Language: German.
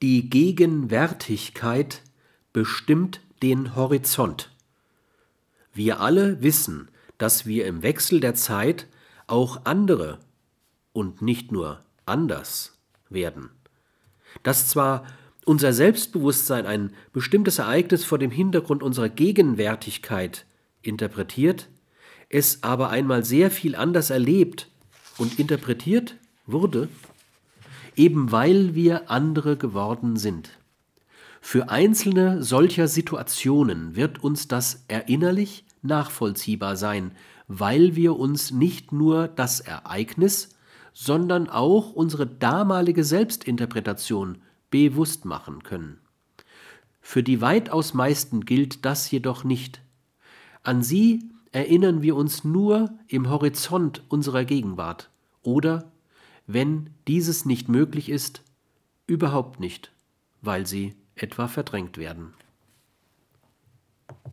Die Gegenwärtigkeit bestimmt den Horizont. Wir alle wissen, dass wir im Wechsel der Zeit auch andere und nicht nur anders werden. Dass zwar unser Selbstbewusstsein ein bestimmtes Ereignis vor dem Hintergrund unserer Gegenwärtigkeit interpretiert, es aber einmal sehr viel anders erlebt und interpretiert wurde, eben weil wir andere geworden sind. Für einzelne solcher Situationen wird uns das erinnerlich nachvollziehbar sein, weil wir uns nicht nur das Ereignis, sondern auch unsere damalige Selbstinterpretation bewusst machen können. Für die weitaus meisten gilt das jedoch nicht. An sie erinnern wir uns nur im Horizont unserer Gegenwart oder, wenn dieses nicht möglich ist, überhaupt nicht, weil sie etwa verdrängt werden.